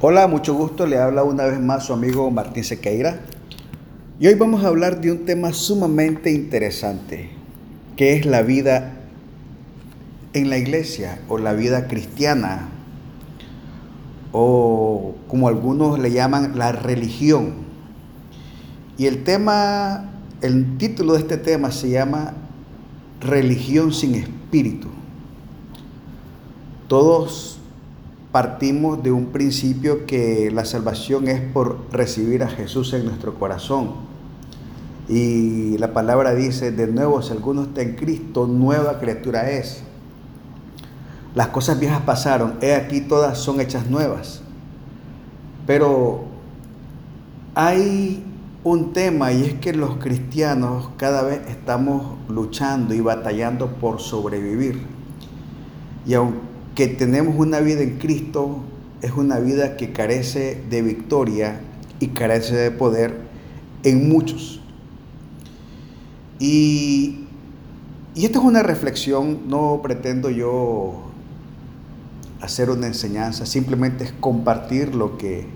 Hola, mucho gusto. Le habla una vez más su amigo Martín Sequeira. Y hoy vamos a hablar de un tema sumamente interesante, que es la vida en la iglesia o la vida cristiana, o como algunos le llaman la religión. Y el tema, el título de este tema se llama Religión sin espíritu. Todos partimos de un principio que la salvación es por recibir a Jesús en nuestro corazón. Y la palabra dice, de nuevo, si alguno está en Cristo, nueva criatura es. Las cosas viejas pasaron, he aquí todas son hechas nuevas. Pero hay un tema y es que los cristianos cada vez estamos luchando y batallando por sobrevivir. Y aunque que tenemos una vida en Cristo es una vida que carece de victoria y carece de poder en muchos. Y, y esta es una reflexión, no pretendo yo hacer una enseñanza, simplemente es compartir lo que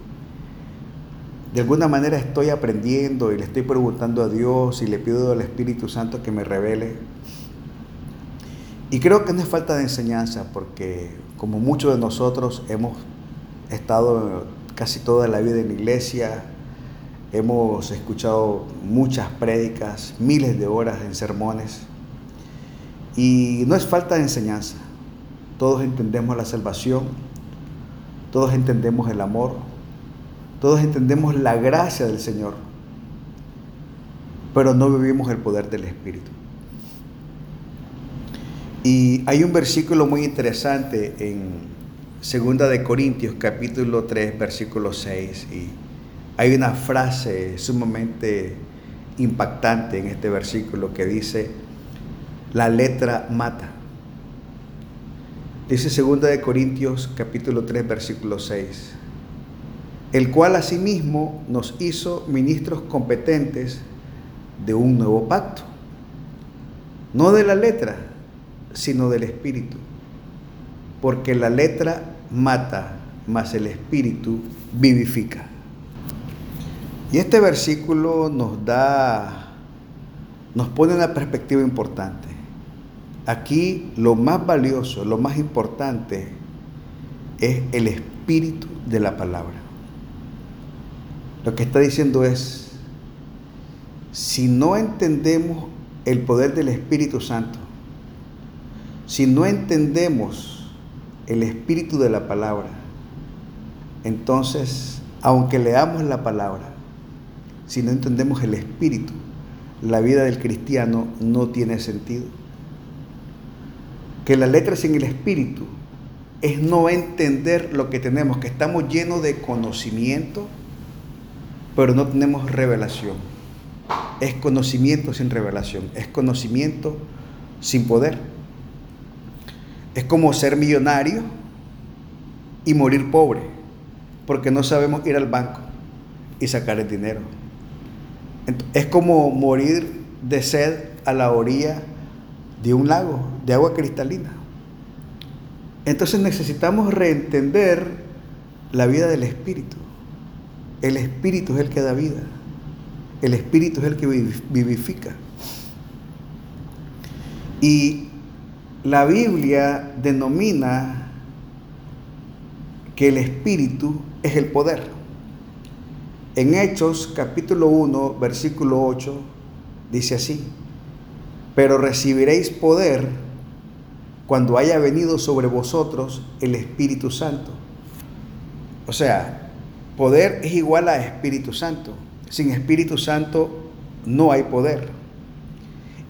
de alguna manera estoy aprendiendo y le estoy preguntando a Dios y le pido al Espíritu Santo que me revele y creo que no es falta de enseñanza, porque como muchos de nosotros hemos estado casi toda la vida en la iglesia, hemos escuchado muchas prédicas, miles de horas en sermones, y no es falta de enseñanza. Todos entendemos la salvación, todos entendemos el amor, todos entendemos la gracia del Señor, pero no vivimos el poder del Espíritu. Y hay un versículo muy interesante en Segunda de Corintios, capítulo 3, versículo 6. Y hay una frase sumamente impactante en este versículo que dice, la letra mata. Dice Segunda de Corintios, capítulo 3, versículo 6. El cual asimismo nos hizo ministros competentes de un nuevo pacto. No de la letra, sino del Espíritu. Porque la letra mata, mas el Espíritu vivifica. Y este versículo nos da, nos pone una perspectiva importante. Aquí lo más valioso, lo más importante es el espíritu de la palabra. Lo que está diciendo es, si no entendemos el poder del Espíritu Santo, si no entendemos el espíritu de la palabra, entonces, aunque leamos la palabra, si no entendemos el espíritu, la vida del cristiano no tiene sentido. Que la letra sin el espíritu es no entender lo que tenemos, que estamos llenos de conocimiento, pero no tenemos revelación. Es conocimiento sin revelación, es conocimiento sin poder. Es como ser millonario y morir pobre, porque no sabemos ir al banco y sacar el dinero. Es como morir de sed a la orilla de un lago de agua cristalina. Entonces necesitamos reentender la vida del Espíritu. El Espíritu es el que da vida. El Espíritu es el que vivifica. Y la Biblia denomina que el Espíritu es el poder. En Hechos capítulo 1, versículo 8, dice así, pero recibiréis poder cuando haya venido sobre vosotros el Espíritu Santo. O sea, poder es igual a Espíritu Santo. Sin Espíritu Santo no hay poder.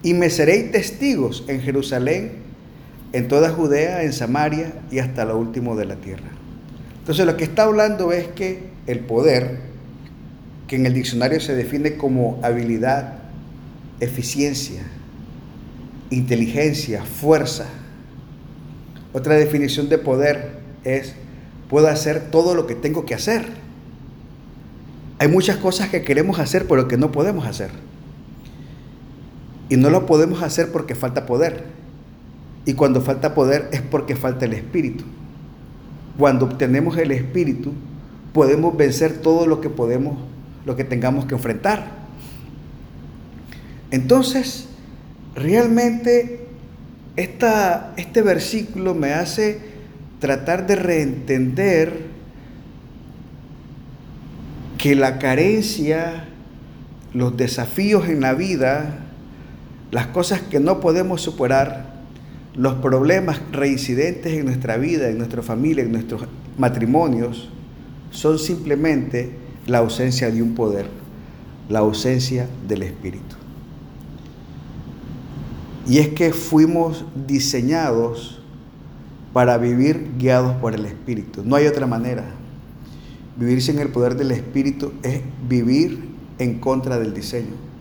Y me seréis testigos en Jerusalén, en toda Judea, en Samaria y hasta lo último de la tierra. Entonces lo que está hablando es que el poder, que en el diccionario se define como habilidad, eficiencia, inteligencia, fuerza. Otra definición de poder es, puedo hacer todo lo que tengo que hacer. Hay muchas cosas que queremos hacer pero que no podemos hacer. Y no lo podemos hacer porque falta poder. Y cuando falta poder es porque falta el Espíritu. Cuando obtenemos el Espíritu, podemos vencer todo lo que podemos, lo que tengamos que enfrentar. Entonces, realmente esta, este versículo me hace tratar de reentender que la carencia, los desafíos en la vida, las cosas que no podemos superar, los problemas reincidentes en nuestra vida, en nuestra familia, en nuestros matrimonios, son simplemente la ausencia de un poder, la ausencia del Espíritu. Y es que fuimos diseñados para vivir guiados por el Espíritu. No hay otra manera. Vivir sin el poder del Espíritu es vivir en contra del diseño.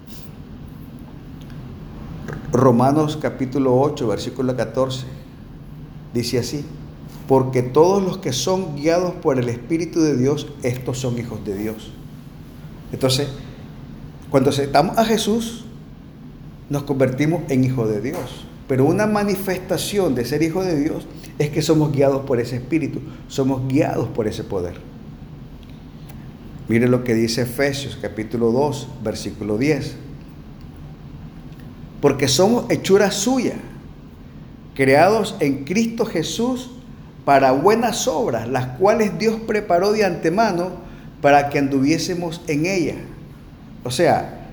Romanos capítulo 8, versículo 14, dice así, porque todos los que son guiados por el Espíritu de Dios, estos son hijos de Dios. Entonces, cuando aceptamos a Jesús, nos convertimos en hijos de Dios. Pero una manifestación de ser hijo de Dios es que somos guiados por ese Espíritu, somos guiados por ese poder. Mire lo que dice Efesios capítulo 2, versículo 10. Porque somos hechura suya, creados en Cristo Jesús para buenas obras, las cuales Dios preparó de antemano para que anduviésemos en ella. O sea,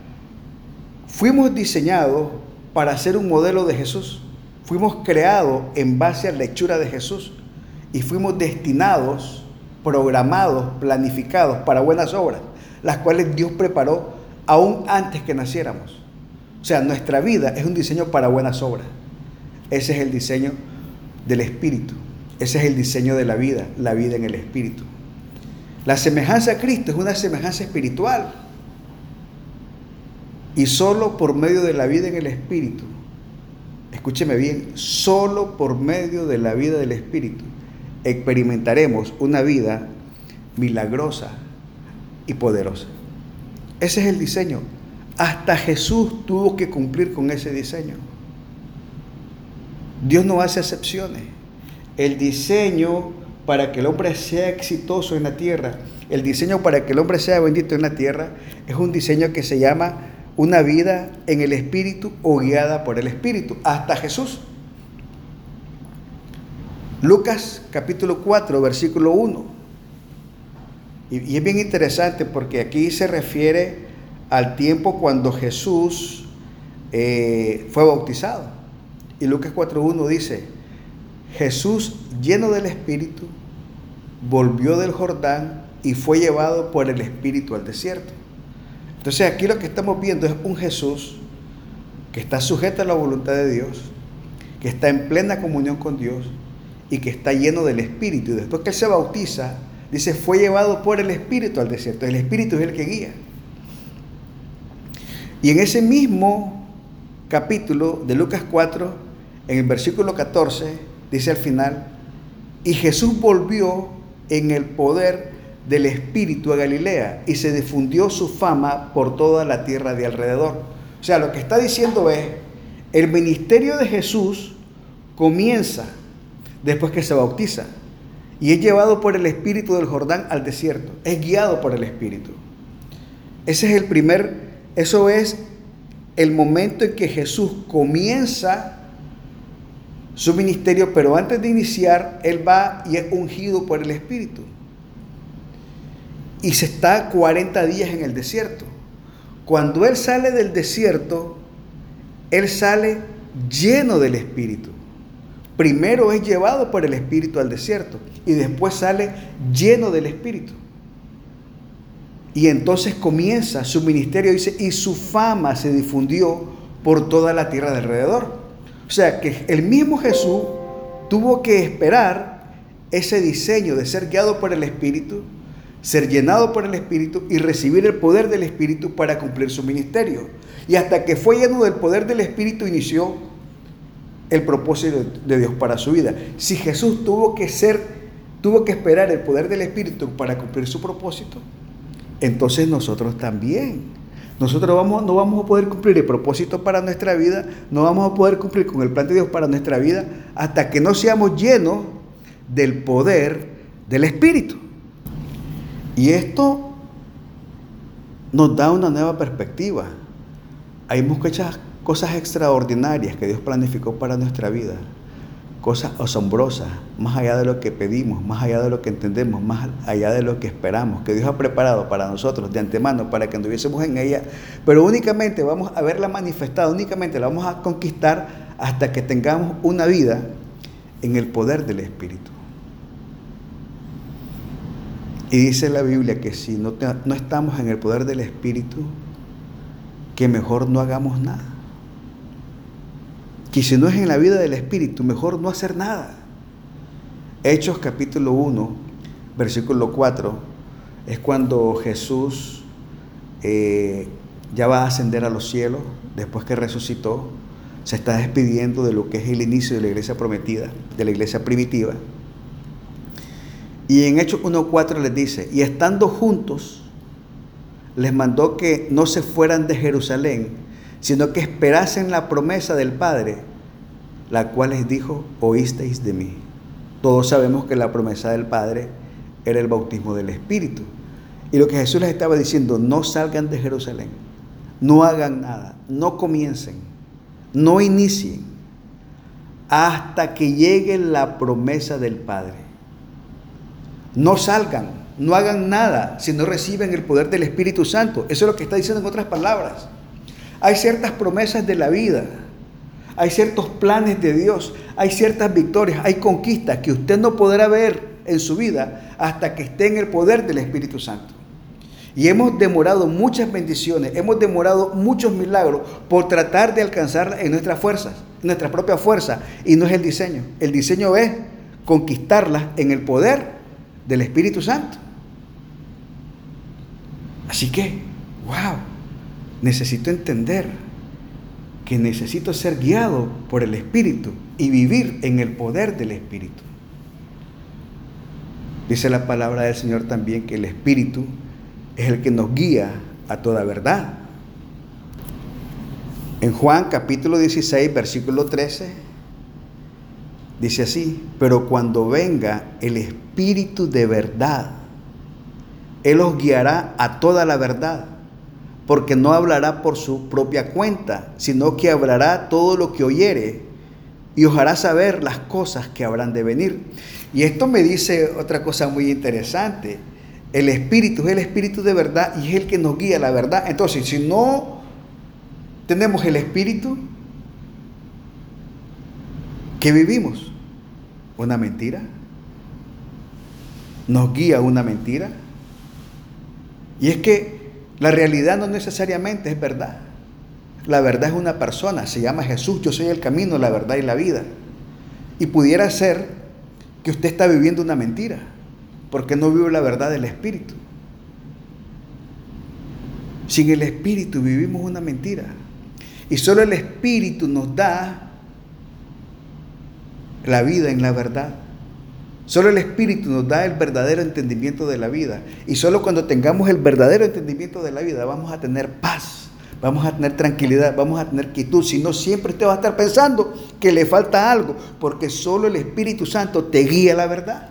fuimos diseñados para ser un modelo de Jesús. Fuimos creados en base a la hechura de Jesús y fuimos destinados, programados, planificados para buenas obras, las cuales Dios preparó aún antes que naciéramos. O sea, nuestra vida es un diseño para buenas obras. Ese es el diseño del Espíritu. Ese es el diseño de la vida, la vida en el Espíritu. La semejanza a Cristo es una semejanza espiritual. Y solo por medio de la vida en el Espíritu, escúcheme bien, solo por medio de la vida del Espíritu experimentaremos una vida milagrosa y poderosa. Ese es el diseño. Hasta Jesús tuvo que cumplir con ese diseño. Dios no hace excepciones el diseño para que el hombre sea exitoso en la tierra, el diseño para que el hombre sea bendito en la tierra, es un diseño que se llama una vida en el Espíritu o guiada por el Espíritu, hasta Jesús. Lucas capítulo 4, versículo 1. Y, es bien interesante porque aquí se refiere al tiempo cuando Jesús eh, fue bautizado. Y Lucas 4.1 dice, Jesús, lleno del Espíritu, volvió del Jordán y fue llevado por el Espíritu al desierto. Entonces aquí lo que estamos viendo es un Jesús que está sujeto a la voluntad de Dios, que está en plena comunión con Dios y que está lleno del Espíritu. Y después que Él se bautiza, dice, fue llevado por el Espíritu al desierto. El Espíritu es el que guía. Y en ese mismo capítulo de Lucas 4, en el versículo 14, dice al final, y Jesús volvió en el poder del Espíritu a Galilea y se difundió su fama por toda la tierra de alrededor. O sea, lo que está diciendo es, el ministerio de Jesús comienza después que se bautiza y es llevado por el Espíritu del Jordán al desierto, es guiado por el Espíritu. Ese es el primer, eso es el momento en que Jesús comienza su ministerio, pero antes de iniciar, Él va y es ungido por el Espíritu. Y se está 40 días en el desierto. Cuando Él sale del desierto, Él sale lleno del Espíritu. Primero es llevado por el Espíritu al desierto y después sale lleno del Espíritu. Y entonces comienza su ministerio, dice, y su fama se difundió por toda la tierra de alrededor. O sea que el mismo Jesús tuvo que esperar ese diseño de ser guiado por el Espíritu, ser llenado por el Espíritu y recibir el poder del Espíritu para cumplir su ministerio. Y hasta que fue lleno del poder del Espíritu inició el propósito de Dios para su vida. Si Jesús tuvo que ser, tuvo que esperar el poder del Espíritu para cumplir su propósito, entonces nosotros también nosotros vamos, no vamos a poder cumplir el propósito para nuestra vida, no vamos a poder cumplir con el plan de Dios para nuestra vida hasta que no seamos llenos del poder del Espíritu. Y esto nos da una nueva perspectiva. Hay muchas cosas extraordinarias que Dios planificó para nuestra vida cosas asombrosas, más allá de lo que pedimos, más allá de lo que entendemos, más allá de lo que esperamos, que Dios ha preparado para nosotros de antemano para que anduviésemos en ella, pero únicamente vamos a verla manifestada, únicamente la vamos a conquistar hasta que tengamos una vida en el poder del Espíritu. Y dice la Biblia que si no, no estamos en el poder del Espíritu, que mejor no hagamos nada que si no es en la vida del Espíritu, mejor no hacer nada. Hechos capítulo 1, versículo 4, es cuando Jesús eh, ya va a ascender a los cielos, después que resucitó, se está despidiendo de lo que es el inicio de la iglesia prometida, de la iglesia primitiva. Y en Hechos 1.4 les dice, y estando juntos, les mandó que no se fueran de Jerusalén, sino que esperasen la promesa del Padre, la cual les dijo, oísteis de mí. Todos sabemos que la promesa del Padre era el bautismo del Espíritu. Y lo que Jesús les estaba diciendo, no salgan de Jerusalén, no hagan nada, no comiencen, no inicien, hasta que llegue la promesa del Padre. No salgan, no hagan nada si no reciben el poder del Espíritu Santo. Eso es lo que está diciendo en otras palabras. Hay ciertas promesas de la vida, hay ciertos planes de Dios, hay ciertas victorias, hay conquistas que usted no podrá ver en su vida hasta que esté en el poder del Espíritu Santo. Y hemos demorado muchas bendiciones, hemos demorado muchos milagros por tratar de alcanzarlas en nuestras fuerzas, nuestra propia fuerza, y no es el diseño. El diseño es conquistarlas en el poder del Espíritu Santo. Así que, wow, necesito entender que necesito ser guiado por el Espíritu y vivir en el poder del Espíritu. Dice la palabra del Señor también que el Espíritu es el que nos guía a toda verdad. En Juan capítulo 16, versículo 13, dice así, pero cuando venga el Espíritu de verdad, Él os guiará a toda la verdad porque no hablará por su propia cuenta, sino que hablará todo lo que oyere y os hará saber las cosas que habrán de venir. Y esto me dice otra cosa muy interesante. El Espíritu es el Espíritu de verdad y es el que nos guía la verdad. Entonces, si no tenemos el Espíritu, ¿qué vivimos? ¿Una mentira? ¿Nos guía una mentira? Y es que la realidad no necesariamente es verdad. La verdad es una persona, se llama Jesús, yo soy el camino, la verdad y la vida. Y pudiera ser que usted está viviendo una mentira, porque no vive la verdad del Espíritu. Sin el Espíritu vivimos una mentira. Y solo el Espíritu nos da la vida en la verdad. Solo el Espíritu nos da el verdadero entendimiento de la vida. Y solo cuando tengamos el verdadero entendimiento de la vida vamos a tener paz, vamos a tener tranquilidad, vamos a tener quietud. Si no, siempre usted va a estar pensando que le falta algo, porque solo el Espíritu Santo te guía la verdad.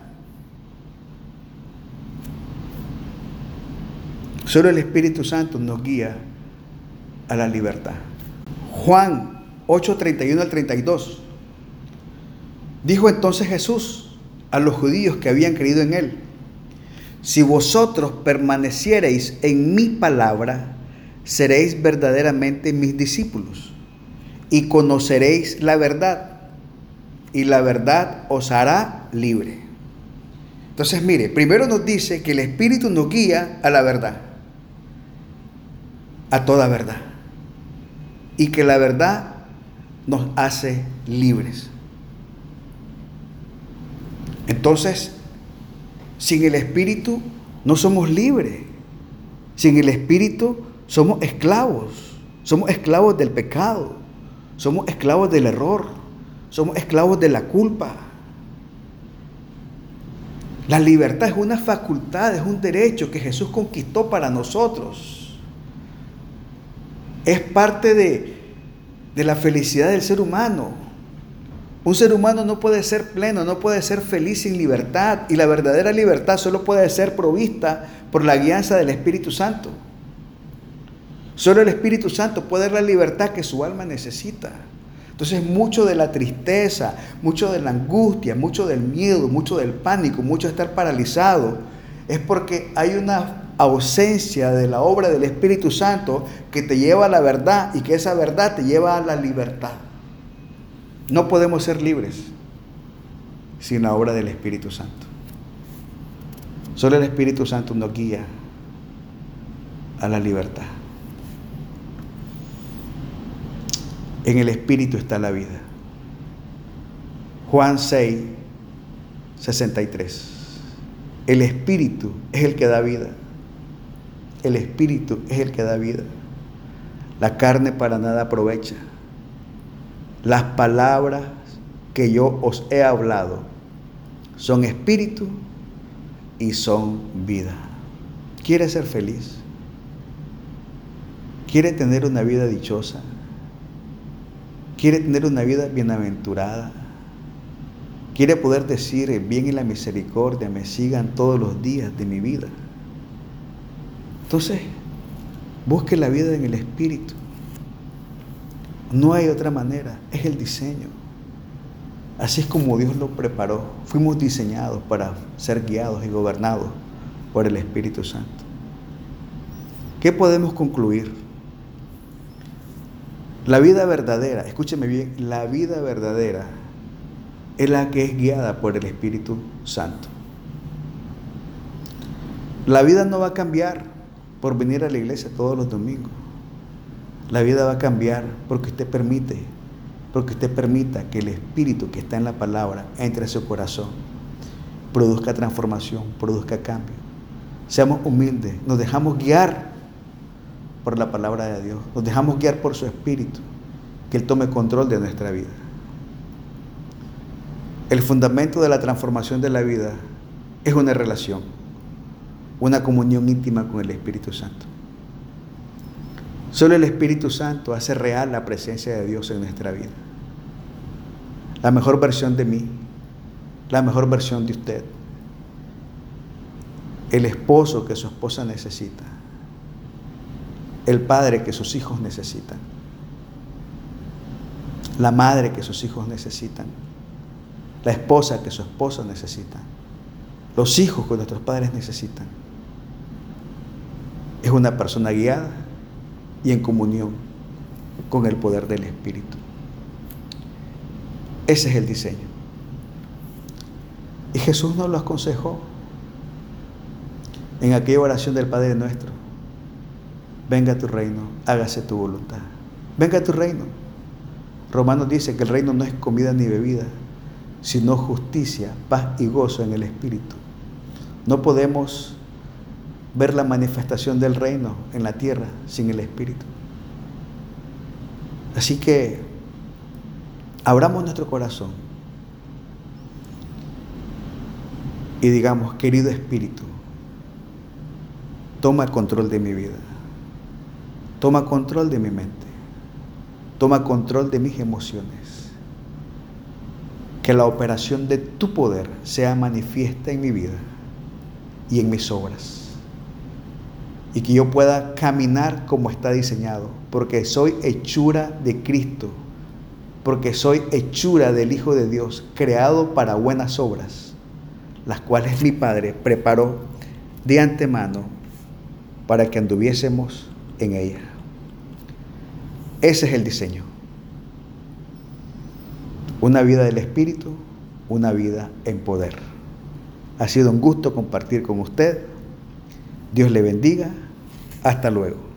Solo el Espíritu Santo nos guía a la libertad. Juan 8, 31 al 32. Dijo entonces Jesús, a los judíos que habían creído en él, si vosotros permaneciereis en mi palabra, seréis verdaderamente mis discípulos y conoceréis la verdad y la verdad os hará libre. Entonces, mire, primero nos dice que el Espíritu nos guía a la verdad, a toda verdad, y que la verdad nos hace libres. Entonces, sin el Espíritu no somos libres. Sin el Espíritu somos esclavos. Somos esclavos del pecado. Somos esclavos del error. Somos esclavos de la culpa. La libertad es una facultad, es un derecho que Jesús conquistó para nosotros. Es parte de, de la felicidad del ser humano Un ser humano no puede ser pleno, no puede ser feliz sin libertad. Y la verdadera libertad solo puede ser provista por la guianza del Espíritu Santo. Solo el Espíritu Santo puede dar la libertad que su alma necesita. Entonces mucho de la tristeza, mucho de la angustia, mucho del miedo, mucho del pánico, mucho de estar paralizado, es porque hay una ausencia de la obra del Espíritu Santo que te lleva a la verdad y que esa verdad te lleva a la libertad. No podemos ser libres sin la obra del Espíritu Santo. Solo el Espíritu Santo nos guía a la libertad. En el Espíritu está la vida. Juan 6, 63. El Espíritu es el que da vida. El Espíritu es el que da vida. La carne para nada aprovecha. Las palabras que yo os he hablado son espíritu y son vida. ¿Quiere ser feliz? ¿Quiere tener una vida dichosa? quiere tener una vida bienaventurada, quiere poder decir el bien y la misericordia me sigan todos los días de mi vida. Entonces, busque la vida en el Espíritu. No hay otra manera, es el diseño. Así es como Dios lo preparó. Fuimos diseñados para ser guiados y gobernados por el Espíritu Santo. ¿Qué podemos concluir? La vida verdadera, escúcheme bien, la vida verdadera es la que es guiada por el Espíritu Santo. La vida no va a cambiar por venir a la iglesia todos los domingos. La vida va a cambiar porque usted permite, porque usted permita que el Espíritu que está en la palabra entre a su corazón, produzca transformación, produzca cambio. Seamos humildes, nos dejamos guiar por la palabra de Dios, nos dejamos guiar por su Espíritu, que Él tome control de nuestra vida. El fundamento de la transformación de la vida es una relación, una comunión íntima con el Espíritu Santo. Solo el Espíritu Santo hace real la presencia de Dios en nuestra vida. La mejor versión de mí, la mejor versión de usted, el esposo que su esposa necesita, el padre que sus hijos necesitan, la madre que sus hijos necesitan, la esposa que su esposa necesita, los hijos que nuestros padres necesitan. Es una persona guiada y en comunión con el poder del Espíritu. Ese es el diseño. Y Jesús nos lo aconsejó en aquella oración del Padre nuestro venga tu reino, hágase tu voluntad. Venga tu reino. Romanos dice que el reino no es comida ni bebida, sino justicia, paz y gozo en el Espíritu. No podemos ver la manifestación del reino en la tierra sin el Espíritu. Así que abramos nuestro corazón y digamos, querido Espíritu, toma control de mi vida. Toma control de mi mente. Toma control de mis emociones. Que la operación de tu poder sea manifiesta en mi vida y en mis obras. Y que yo pueda caminar como está diseñado. Porque soy hechura de Cristo. Porque soy hechura del Hijo de Dios, creado para buenas obras, las cuales mi Padre preparó de antemano para que anduviésemos en ella. Ese es el diseño. Una vida del Espíritu, una vida en poder. Ha sido un gusto compartir con usted. Dios le bendiga. Hasta luego.